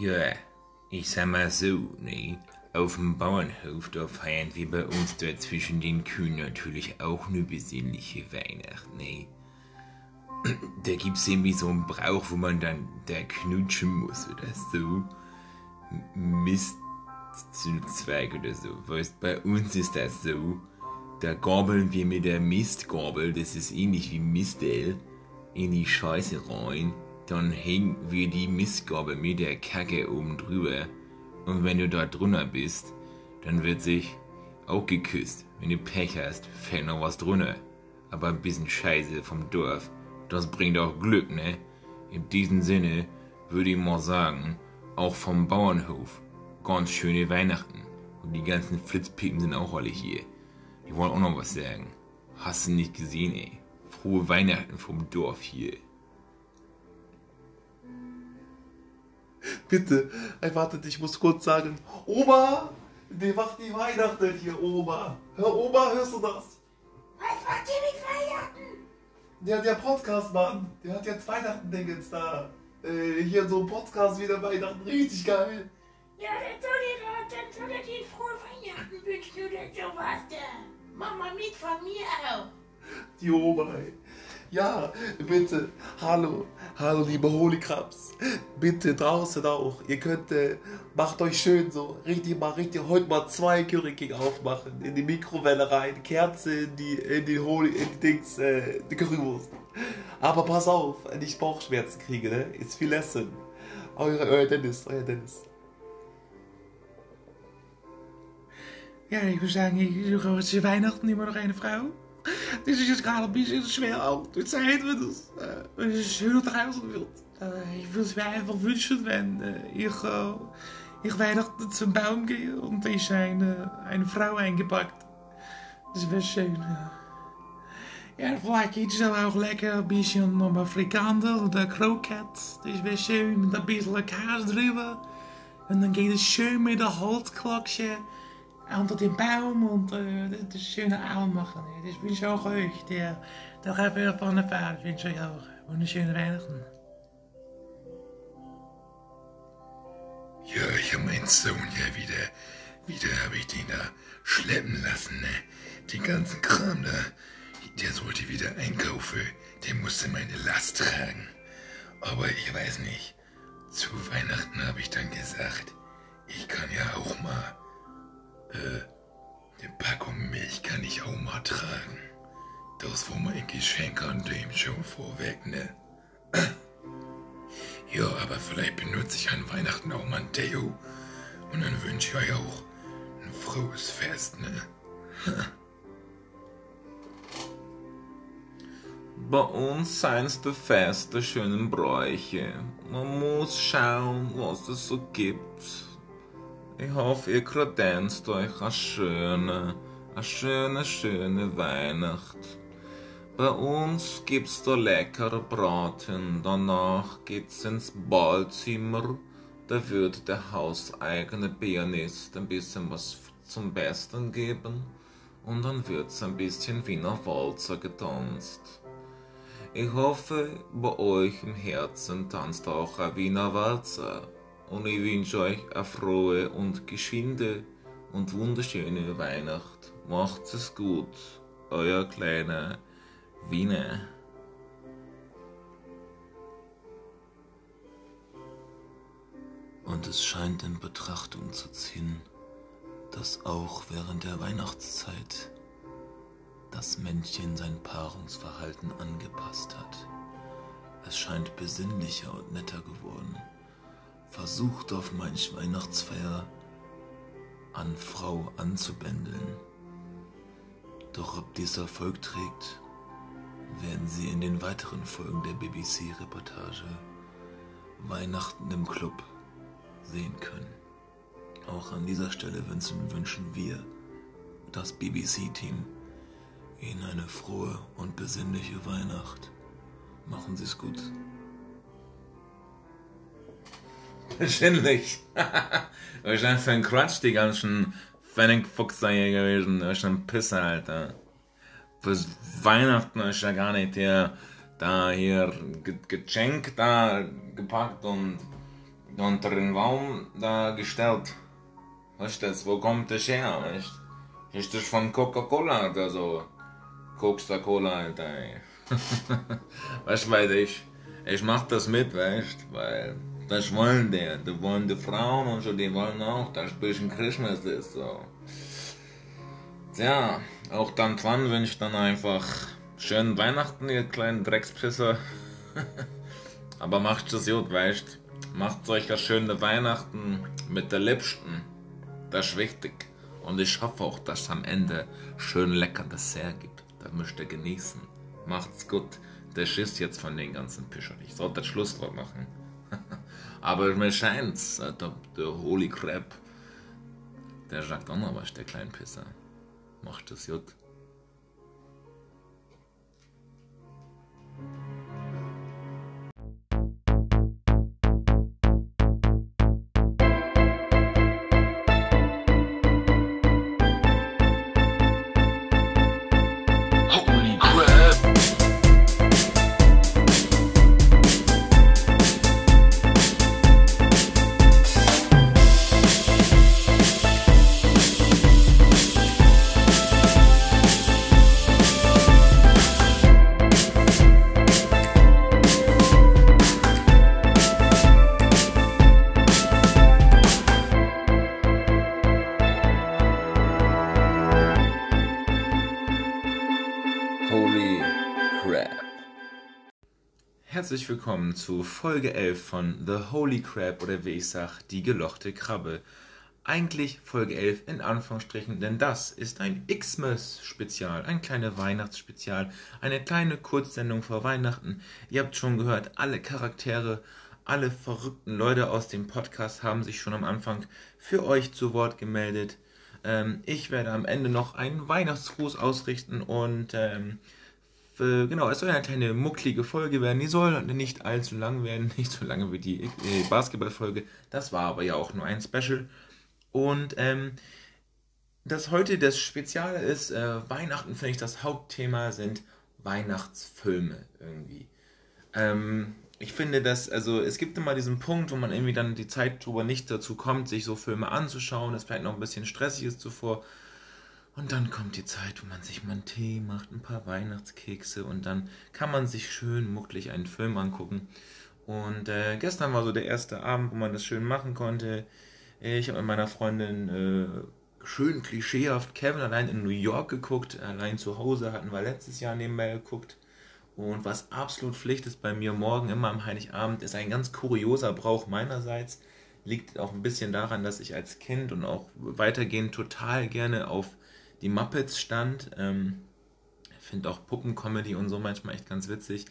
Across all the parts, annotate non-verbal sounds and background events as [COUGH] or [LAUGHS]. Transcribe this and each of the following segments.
Ja, ich sag mal so, ne? Auf dem Bauernhof, da feiern wir bei uns dort zwischen den Kühen natürlich auch eine besinnliche Weihnacht, ne? [CLEARS THROAT] Da gibt's irgendwie so einen Brauch, wo man dann da knutschen muss oder so. Mistzweig oder so. Weißt, bei uns ist das so, da gabeln wir mit der Mistgabel, das ist ähnlich wie Mistel, in die Scheiße rein. Dann hängen wir die Mistgabel mit der Kacke oben drüber. Und wenn du da drunter bist, dann wird sich auch geküsst. Wenn du Pech hast, fällt noch was drunter. Aber ein bisschen Scheiße vom Dorf, das bringt auch Glück, ne? In diesem Sinne würde ich mal sagen, auch vom Bauernhof, ganz schöne Weihnachten. Und die ganzen Flitzpiepen sind auch alle hier. Die wollen auch noch was sagen. Hast du nicht gesehen, ey? Frohe Weihnachten vom Dorf hier. Bitte, ey, wartet, ich muss kurz sagen. Oma, die macht die Weihnachten hier, Oma. Hör, Oma, hörst du das? Was macht ihr mit Weihnachten? Der, der Podcast-Mann, der hat jetzt Weihnachten-Dingens da. Äh, hier so ein Podcast wieder Weihnachten, richtig geil. Ja, dann soll ihr dann soll ihr die frohe Weihnachten wünschen oder sowas da. Mach mal mit von mir auch. Die Oma, ey. Ja, bitte, hallo, hallo liebe Holykrabs. Bitte draußen auch. Ihr könnt, äh, macht euch schön so, richtig mal, richtig, heute mal zwei Curry aufmachen, in die Mikrowelle rein, Kerze in die, in die Holy, in die Dings, äh, die Currywurst. Aber pass auf, wenn ich Bauchschmerzen kriege, ne, ist viel Essen. Euer, euer Dennis, euer Dennis. Ja, ich würde sagen, ich suche zu Weihnachten immer noch eine Frau. Das ist jetzt gerade ein bisschen schwer auch durch Zeit, wenn es, äh, wenn es schön draußen wird. Äh, ich würde es mir einfach wünschen, wenn äh, ich, äh, ich Weihnachten zum Baum da ist eine, eine Frau eingepackt. Das wäre schön. äh. Ja, vielleicht gibt es aber auch lecker ein bisschen nochmal Frikandel oder Kroket. Das wäre schön mit ein bisschen Kaas drüber. Und dann geht es schön mit der Holzklöckchen unter dem Baum und äh, das schöne Abend machen. Das wünsche ich auch euch. Der, der Rapper von der Fahrt wünsche ich auch. Und eine schöne Weihnachten. Ja, ich hab meinen Sohn ja wieder, wieder habe ich den da schleppen lassen, ne? Den ganzen Kram da. Der sollte wieder einkaufen. Der musste meine Last tragen. Aber ich weiß nicht. Zu Weihnachten habe ich dann gesagt, ich kann ja auch mal, äh, eine Packung Milch kann ich auch mal tragen. Das war mein Geschenk an dem schon vorweg, ne? [CLEARS THROAT] Ja, aber vielleicht benutze ich an Weihnachten auch mal ein Deo. Und dann wünsche ich euch auch ein frohes Fest, ne? [LAUGHS] Bei uns sind's die Feste schönen Bräuche. Man muss schauen, was es so gibt. Ich hoffe, ihr kredenzt euch eine schöne, eine schöne, schöne Weihnacht. Bei uns gibt's da leckere Braten, danach geht's ins Ballzimmer. Da wird der hauseigene Pianist ein bisschen was zum Besten geben und dann wird's ein bisschen Wiener Walzer getanzt. Ich hoffe, bei euch im Herzen tanzt auch ein Wiener Walzer. Und ich wünsche euch eine frohe und geschwinde und wunderschöne Weihnacht. Macht's es gut. Euer kleiner Wiener. Und es scheint in Betrachtung zu ziehen, dass auch während der Weihnachtszeit das Männchen sein Paarungsverhalten angepasst hat. Es scheint besinnlicher und netter geworden, versucht auf manch Weihnachtsfeier an Frau anzubändeln. Doch ob dies Erfolg trägt, werden Sie in den weiteren Folgen der BBC-Reportage Weihnachten im Club sehen können. Auch an dieser Stelle wünschen, wünschen wir, das BBC-Team, Ihnen eine frohe und besinnliche Weihnacht. Machen Sie es gut. Wahrscheinlich. [LAUGHS] Wahrscheinlich für ein Quatsch, die ganzen Pfennigfuchser hier gewesen. Ist ein Pisser, Alter. Bis Weihnachten ist ja gar nicht hier, da hier Ge Geschenk da gepackt und unter den Baum da gestellt. Weißt du das? Wo kommt das her? Weißt du? Ist das von Coca-Cola oder so? Coca-Cola, Alter. ey. weißt du, weil ich, ich mach das mit, weißt du? Weil das wollen die. Die wollen die Frauen und so, die wollen auch, dass ein bisschen Christmas ist, so. Tja, auch dann dran wünsche ich dann einfach schönen Weihnachten, ihr kleinen Dreckspisser. [LAUGHS] Aber macht es gut, weißt Macht euch eine schöne Weihnachten mit der Liebsten. Das ist wichtig. Und ich hoffe auch, dass es am Ende schön lecker Dessert gibt. Das müsst ihr genießen. Macht's gut. Der Schiss jetzt von den ganzen Pischern. Ich sollte das Schlusswort machen. Aber mir scheint's, äh, der, Holy Crap, der sagt auch noch was, der kleine Pisser. Macht es gut. Herzlich willkommen zu Folge 11 von The Holy Crab oder wie ich sag, die gelochte Krabbe. Eigentlich Folge 11 in Anführungsstrichen, denn das ist ein Xmas-Spezial, ein kleines Weihnachtsspezial, eine kleine Kurzsendung vor Weihnachten. Ihr habt schon gehört, alle Charaktere, alle verrückten Leute aus dem Podcast haben sich schon am Anfang für euch zu Wort gemeldet. Ähm, ich werde am Ende noch einen Weihnachtsgruß ausrichten und ähm, äh, genau, es soll eine kleine mucklige Folge werden. Die soll nicht allzu lang werden, [LAUGHS] nicht so lange wie die äh, Basketballfolge. Das war aber ja auch nur ein Special. Und ähm, das heute das Spezielle ist, äh, Weihnachten finde ich das Hauptthema sind Weihnachtsfilme irgendwie. Ähm, ich finde, dass, also es gibt immer diesen Punkt, wo man irgendwie dann die Zeit drüber nicht dazu kommt, sich so Filme anzuschauen, das vielleicht noch ein bisschen stressig ist zuvor. Und dann kommt die Zeit, wo man sich mal einen Tee macht, ein paar Weihnachtskekse und dann kann man sich schön mucklig einen Film angucken. Und äh, gestern war so der erste Abend, wo man das schön machen konnte. Ich habe mit meiner Freundin äh, schön klischeehaft Kevin allein in New York geguckt. Allein zu Hause hatten wir letztes Jahr nebenbei geguckt. Und was absolut Pflicht ist bei mir morgen immer am Heiligabend, ist ein ganz kurioser Brauch meinerseits. Liegt auch ein bisschen daran, dass ich als Kind und auch weitergehend total gerne auf die Muppets stand. Ähm, finde auch Puppencomedy und so manchmal echt ganz witzig.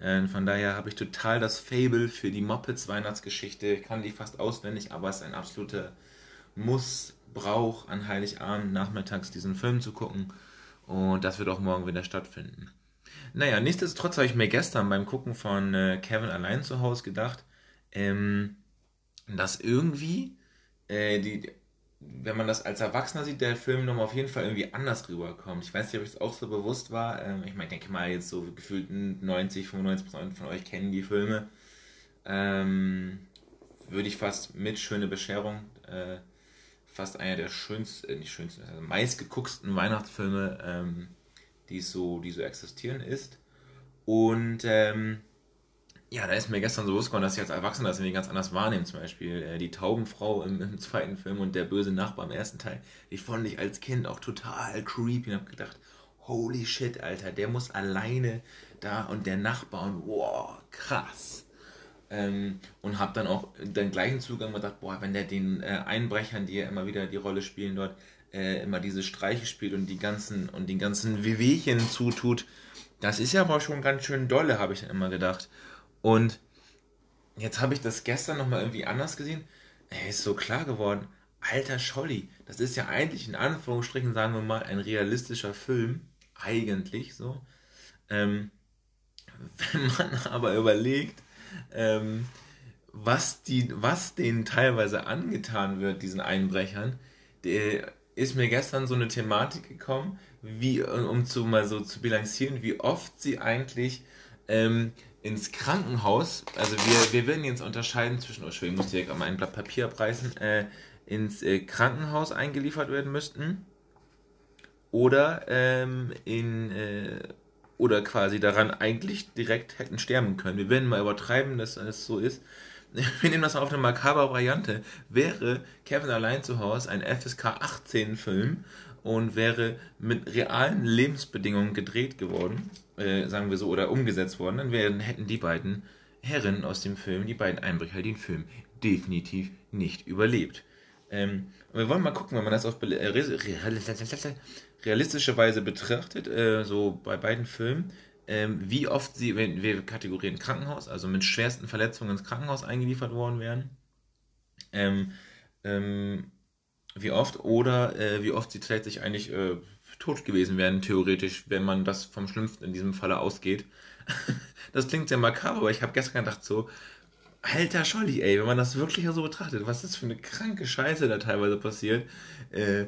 Äh, von daher habe ich total das Fable für die Muppets Weihnachtsgeschichte. Ich kann die fast auswendig, aber es ist ein absoluter Muss, Brauch an Heiligabend nachmittags diesen Film zu gucken. Und das wird auch morgen wieder stattfinden. Naja, nichtsdestotrotz habe ich mir gestern beim Gucken von äh, Kevin allein zu Hause gedacht, ähm, dass irgendwie, äh, die, wenn man das als Erwachsener sieht, der Film nochmal auf jeden Fall irgendwie anders rüberkommt. Ich weiß nicht, ob es auch so bewusst war. Ähm, ich meine, denke mal, jetzt so gefühlt 90, 95 Prozent von euch kennen die Filme. Ähm, würde ich fast mit Schöne Bescherung, äh, fast einer der schönsten, äh, nicht schönsten, also meistgegucksten Weihnachtsfilme, ähm, die so, die so existieren ist. Und ähm, ja, da ist mir gestern so geworden, dass ich als Erwachsener das irgendwie ganz anders wahrnehme. Zum Beispiel äh, die Taubenfrau im, im [LAUGHS] zweiten Film und der böse Nachbar im ersten Teil. Die fand ich als Kind auch total creepy und hab gedacht, holy shit, Alter, der muss alleine da und der Nachbar und wow, krass. Ähm, und hab dann auch den gleichen Zugang gedacht, boah, wenn der den äh, Einbrechern, die ja immer wieder die Rolle spielen dort, äh, immer diese Streiche spielt und die ganzen und den ganzen Wehwehchen zutut, das ist ja aber schon ganz schön dolle, habe ich dann immer gedacht. Und jetzt habe ich das gestern nochmal irgendwie anders gesehen. Ey, ist so klar geworden. Alter Scholli, das ist ja eigentlich in Anführungsstrichen, sagen wir mal, ein realistischer Film. Eigentlich so. Ähm, [LAUGHS] wenn man aber überlegt, ähm, was, die, was denen teilweise angetan wird, diesen Einbrechern, der ist mir gestern so eine Thematik gekommen, wie, um zu mal so zu bilanzieren, wie oft sie eigentlich ähm, ins Krankenhaus, also wir, wir werden jetzt unterscheiden zwischen, oh, ich muss direkt einmal ein Blatt Papier abreißen, äh, ins äh, Krankenhaus eingeliefert werden müssten oder ähm, in äh, oder quasi daran eigentlich direkt hätten sterben können. Wir werden mal übertreiben, dass es so ist. [LAUGHS] Wir nehmen das auf eine makabre Variante. Wäre Kevin allein zu Hause ein FSK 18 Film und wäre mit realen Lebensbedingungen gedreht geworden, äh, sagen wir so, oder umgesetzt worden, dann wären, hätten die beiden Herren aus dem Film, die beiden Einbrecher, den Film definitiv nicht überlebt. Ähm, wir wollen mal gucken, wenn man das auf äh, realistische Weise betrachtet, äh, so bei beiden Filmen, ähm, wie oft sie, wenn wir kategorieren Krankenhaus, also mit schwersten Verletzungen ins Krankenhaus eingeliefert worden wären, ähm, ähm, wie oft oder äh, wie oft sie tatsächlich eigentlich äh, tot gewesen wären, theoretisch, wenn man das vom Schlimmsten in diesem Falle ausgeht. [LAUGHS] das klingt sehr makaber, aber ich habe gestern gedacht so, alter Scholli, ey, wenn man das wirklich so betrachtet, was ist für eine kranke Scheiße da teilweise passiert. Äh,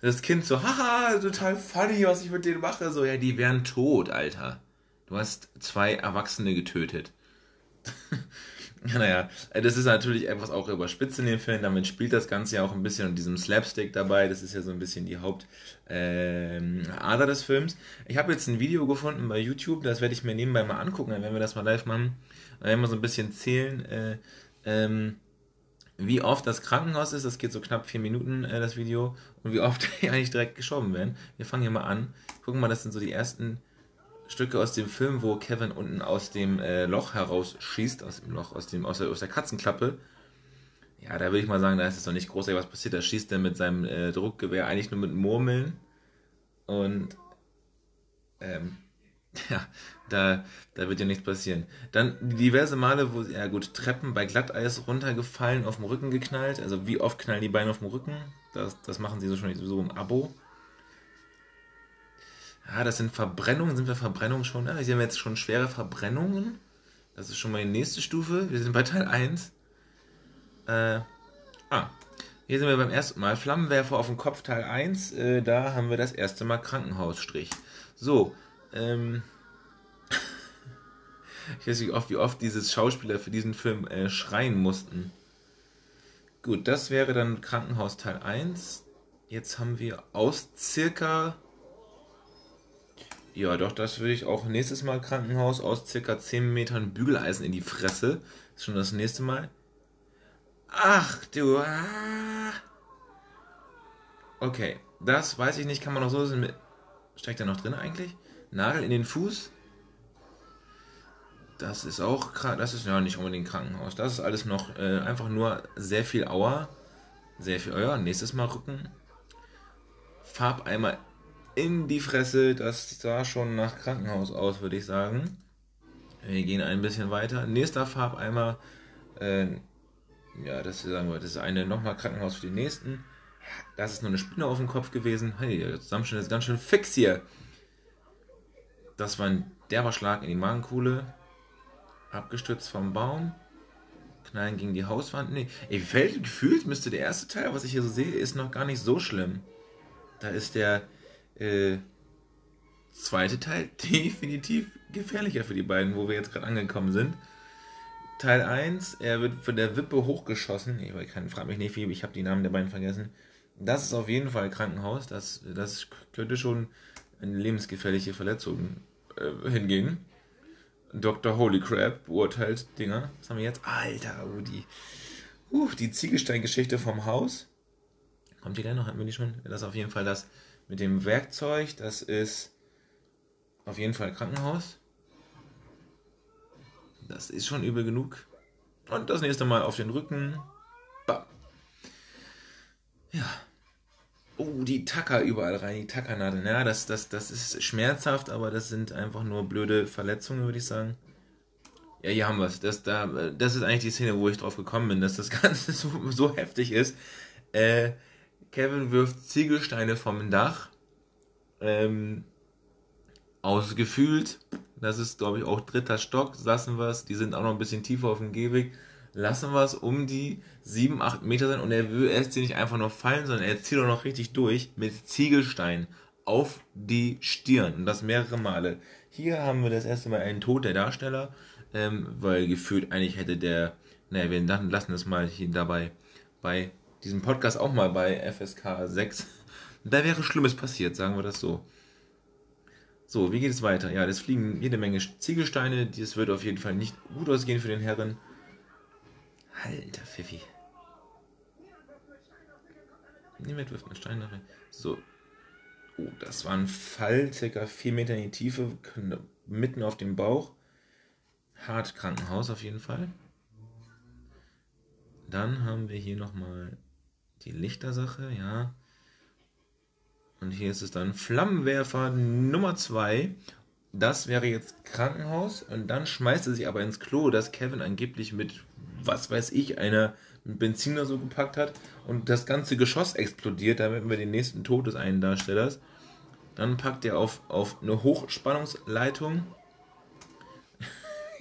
das Kind so, haha, total funny, was ich mit denen mache. So, ja, die wären tot, Alter. Du hast zwei Erwachsene getötet. [LAUGHS] ja, naja, das ist natürlich etwas auch überspitzt in dem Film. Damit spielt das Ganze ja auch ein bisschen und diesem Slapstick dabei. Das ist ja so ein bisschen die Hauptader ähm, des Films. Ich habe jetzt ein Video gefunden bei YouTube, das werde ich mir nebenbei mal angucken, dann werden wir das mal live machen. Dann werden wir so ein bisschen zählen. Äh, ähm, wie oft das Krankenhaus ist, das geht so knapp vier Minuten, äh, das Video, und wie oft [LAUGHS] die eigentlich direkt geschoben werden. Wir fangen hier mal an. Gucken mal, das sind so die ersten Stücke aus dem Film, wo Kevin unten aus dem äh, Loch herausschießt, aus dem Loch, aus, dem, aus, der, aus der Katzenklappe. Ja, da würde ich mal sagen, da ist es noch nicht großartig was passiert. Da schießt er mit seinem äh, Druckgewehr eigentlich nur mit Murmeln. Und ähm, [LAUGHS] ja, da, da wird ja nichts passieren. Dann diverse Male, wo, ja gut, Treppen bei Glatteis runtergefallen, auf dem Rücken geknallt. Also wie oft knallen die Beine auf dem Rücken? Das, das machen sie so schon so im Abo. Ja, das sind Verbrennungen. Sind wir Verbrennungen schon? Ja, hier sehen wir jetzt schon schwere Verbrennungen. Das ist schon mal die nächste Stufe. Wir sind bei Teil 1. Äh, ah, hier sind wir beim ersten Mal. Flammenwerfer auf dem Kopf Teil 1. Äh, da haben wir das erste Mal Krankenhausstrich. So, ähm, [LAUGHS] ich weiß nicht, oft, wie oft diese Schauspieler für diesen Film äh, schreien mussten. Gut, das wäre dann Krankenhaus Teil 1. Jetzt haben wir aus circa. Ja, doch, das würde ich auch nächstes Mal Krankenhaus aus circa 10 Metern Bügeleisen in die Fresse. Ist schon das nächste Mal. Ach du. Ah. Okay, das weiß ich nicht, kann man noch so. Steckt da noch drin eigentlich? Nagel in den Fuß. Das ist auch, das ist ja nicht unbedingt Krankenhaus. Das ist alles noch äh, einfach nur sehr viel Auer. Sehr viel Euer. Nächstes Mal Rücken. Farbeimer in die Fresse. Das sah schon nach Krankenhaus aus, würde ich sagen. Wir gehen ein bisschen weiter. Nächster Farbeimer. Äh, ja, das sagen wir, das ist eine nochmal Krankenhaus für die nächsten. Das ist nur eine Spinne auf dem Kopf gewesen. Hey, der Zusammenschnitt ist ganz schön fix hier. Das war ein derber Schlag in die Magenkuhle. Abgestürzt vom Baum. Knallen gegen die Hauswand. Nee, ey, fällt, gefühlt müsste der erste Teil, was ich hier so sehe, ist noch gar nicht so schlimm. Da ist der äh, zweite Teil [LAUGHS] definitiv gefährlicher für die beiden, wo wir jetzt gerade angekommen sind. Teil 1, er wird von der Wippe hochgeschossen. Ich kann, frag mich nicht, wie, ich habe die Namen der beiden vergessen. Das ist auf jeden Fall Krankenhaus. Das, das könnte schon eine lebensgefährliche Verletzung äh, hingehen. Dr. Holy Crap beurteilt Dinger. Was haben wir jetzt? Alter, die, uh, die Ziegelsteingeschichte vom Haus. Kommt die gleich noch? Hatten wir die schon? Das ist auf jeden Fall das mit dem Werkzeug. Das ist auf jeden Fall Krankenhaus. Das ist schon übel genug. Und das nächste Mal auf den Rücken. Bam. Ja, Oh, die Tacker überall rein, die Tackernadeln. Ja, das, das, das ist schmerzhaft, aber das sind einfach nur blöde Verletzungen, würde ich sagen. Ja, hier haben wir es. Das, da, das ist eigentlich die Szene, wo ich drauf gekommen bin, dass das [LAUGHS] Ganze so, so heftig ist. Äh, Kevin wirft Ziegelsteine vom Dach. Ähm, ausgefühlt. Das ist, glaube ich, auch dritter Stock. Lassen wir es. Die sind auch noch ein bisschen tiefer auf dem Gehweg lassen wir es um die 7, 8 Meter sein und er lässt sie nicht einfach nur fallen, sondern er zieht auch noch richtig durch mit Ziegelstein auf die Stirn. Und das mehrere Male. Hier haben wir das erste Mal einen Tod der Darsteller, ähm, weil gefühlt eigentlich hätte der, naja, wir lassen das mal hier dabei bei diesem Podcast auch mal bei FSK 6. Da wäre Schlimmes passiert, sagen wir das so. So, wie geht es weiter? Ja, das fliegen jede Menge Ziegelsteine. Das wird auf jeden Fall nicht gut ausgehen für den Herren. Alter Pfiffi. Niemand wirft einen Stein rein. So. Oh, das war ein Fall, circa 4 Meter in die Tiefe, mitten auf dem Bauch. Hart Krankenhaus auf jeden Fall. Dann haben wir hier nochmal die Lichtersache, ja. Und hier ist es dann Flammenwerfer Nummer 2. Das wäre jetzt Krankenhaus. Und dann schmeißt er sich aber ins Klo, das Kevin angeblich mit, was weiß ich, einer Benzin oder so gepackt hat. Und das ganze Geschoss explodiert. Da hätten wir den nächsten Tod des einen Darstellers. Dann packt er auf, auf eine Hochspannungsleitung.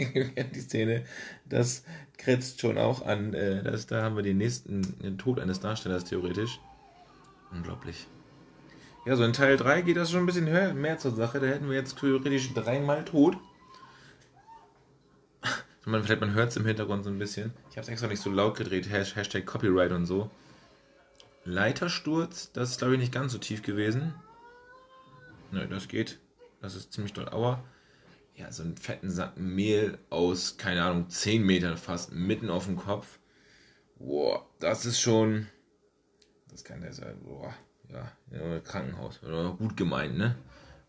[LAUGHS] die Szene, das kretzt schon auch an. Äh, das, da haben wir den nächsten Tod eines Darstellers theoretisch. Unglaublich. Ja, so in Teil 3 geht das schon ein bisschen höher, mehr zur Sache. Da hätten wir jetzt theoretisch dreimal tot. [LAUGHS] Man, vielleicht man hört es im Hintergrund so ein bisschen. Ich habe es extra nicht so laut gedreht. Hashtag Copyright und so. Leitersturz, das ist glaube ich nicht ganz so tief gewesen. Nö, das geht. Das ist ziemlich doll. Aua. Ja, so einen fetten Sack Mehl aus, keine Ahnung, 10 Metern fast, mitten auf dem Kopf. Boah, das ist schon. Das kann der sein. Boah ja, Krankenhaus. Oder gut gemeint, ne?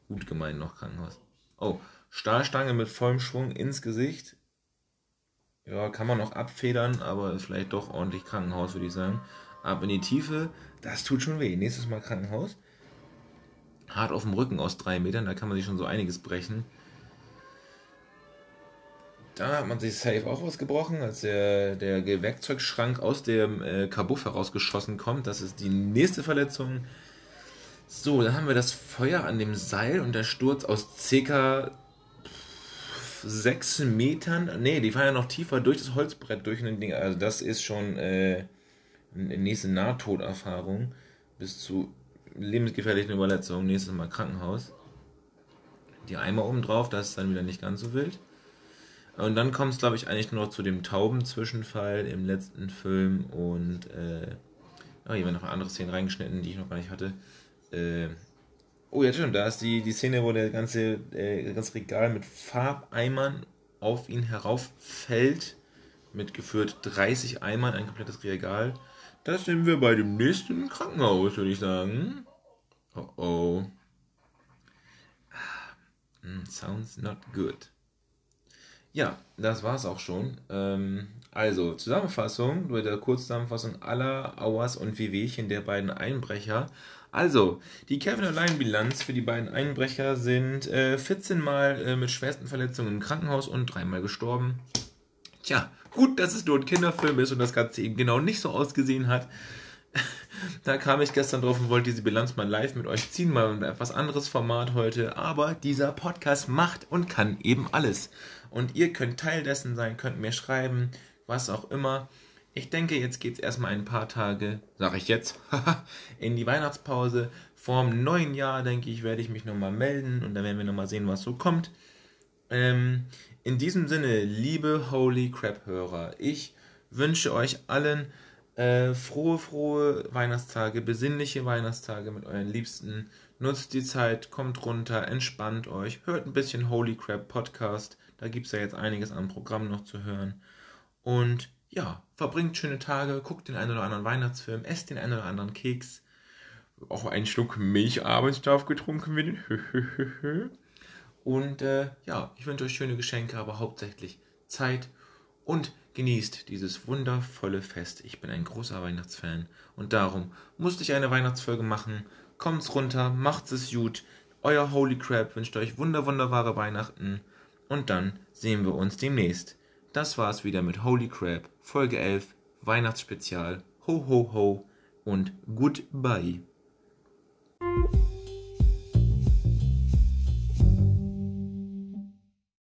Gut gemeint noch Krankenhaus. Oh, Stahlstange mit vollem Schwung ins Gesicht. Ja, kann man noch abfedern, aber ist vielleicht doch ordentlich Krankenhaus, würde ich sagen. Ab in die Tiefe, das tut schon weh. Nächstes Mal Krankenhaus. Hart auf dem Rücken aus drei Metern, da kann man sich schon so einiges brechen. Da hat man sich safe auch was gebrochen, als der, der Werkzeugschrank aus dem äh, Kabuff herausgeschossen kommt. Das ist die nächste Verletzung. So, dann haben wir das Feuer an dem Seil und der Sturz aus ca. 6 Metern. Ne, die fahren ja noch tiefer durch das Holzbrett durch ein Ding. Also das ist schon äh, eine nächste Nahtoderfahrung bis zu lebensgefährlichen Überletzungen. Nächstes Mal Krankenhaus. Die Eimer oben drauf, das ist dann wieder nicht ganz so wild. Und dann kommt es, glaube ich, eigentlich nur noch zu dem Tauben-Zwischenfall im letzten Film und äh, oh, hier werden noch andere Szenen reingeschnitten, die ich noch gar nicht hatte. Äh, oh, ja, schon, da ist die, die Szene, wo der ganze, äh, ganze Regal mit Farbeimern auf ihn herauffällt. Mit geführt 30 Eimern, ein komplettes Regal. Das sind wir bei dem nächsten Krankenhaus, würde ich sagen. Oh oh. Ah, mm, sounds not good. Ja, das war's auch schon. Ähm, also, Zusammenfassung, nur der Kurzzusammenfassung aller Auers und Wehwehchen der beiden Einbrecher. Also, die Kevin Allein Bilanz für die beiden Einbrecher sind äh, 14 Mal äh, mit schwersten Verletzungen im Krankenhaus und dreimal gestorben. Tja, gut, dass es nur ein Kinderfilm ist und das Ganze eben genau nicht so ausgesehen hat. [LAUGHS] da kam ich gestern drauf und wollte diese Bilanz mal live mit euch ziehen, mal ein etwas anderes Format heute. Aber dieser Podcast macht und kann eben alles. Und ihr könnt Teil dessen sein, könnt mir schreiben, was auch immer. Ich denke, jetzt geht es erstmal ein paar Tage, sage ich jetzt, [LAUGHS] in die Weihnachtspause. Vorm neuen Jahr, denke ich, werde ich mich nochmal melden und dann werden wir nochmal sehen, was so kommt. Ähm, in diesem Sinne, liebe Holy Crap-Hörer, ich wünsche euch allen äh, frohe, frohe Weihnachtstage, besinnliche Weihnachtstage mit euren Liebsten. Nutzt die Zeit, kommt runter, entspannt euch, hört ein bisschen Holy Crap Podcast. Da gibt es ja jetzt einiges an Programmen noch zu hören. Und ja, verbringt schöne Tage, guckt den einen oder anderen Weihnachtsfilm, esst den einen oder anderen Keks. Auch einen Schluck Milch abends darf getrunken werden. [LAUGHS] Und äh, ja, ich wünsche euch schöne Geschenke, aber hauptsächlich Zeit und genießt dieses wundervolle Fest. Ich bin ein großer Weihnachtsfan und darum musste ich eine Weihnachtsfolge machen. Kommt's runter, macht's es gut. Euer Holy Crab wünscht euch wunder wunderbare Weihnachten und dann sehen wir uns demnächst. Das war's wieder mit Holy Crab, Folge 11, Weihnachtsspezial. Ho ho ho und goodbye.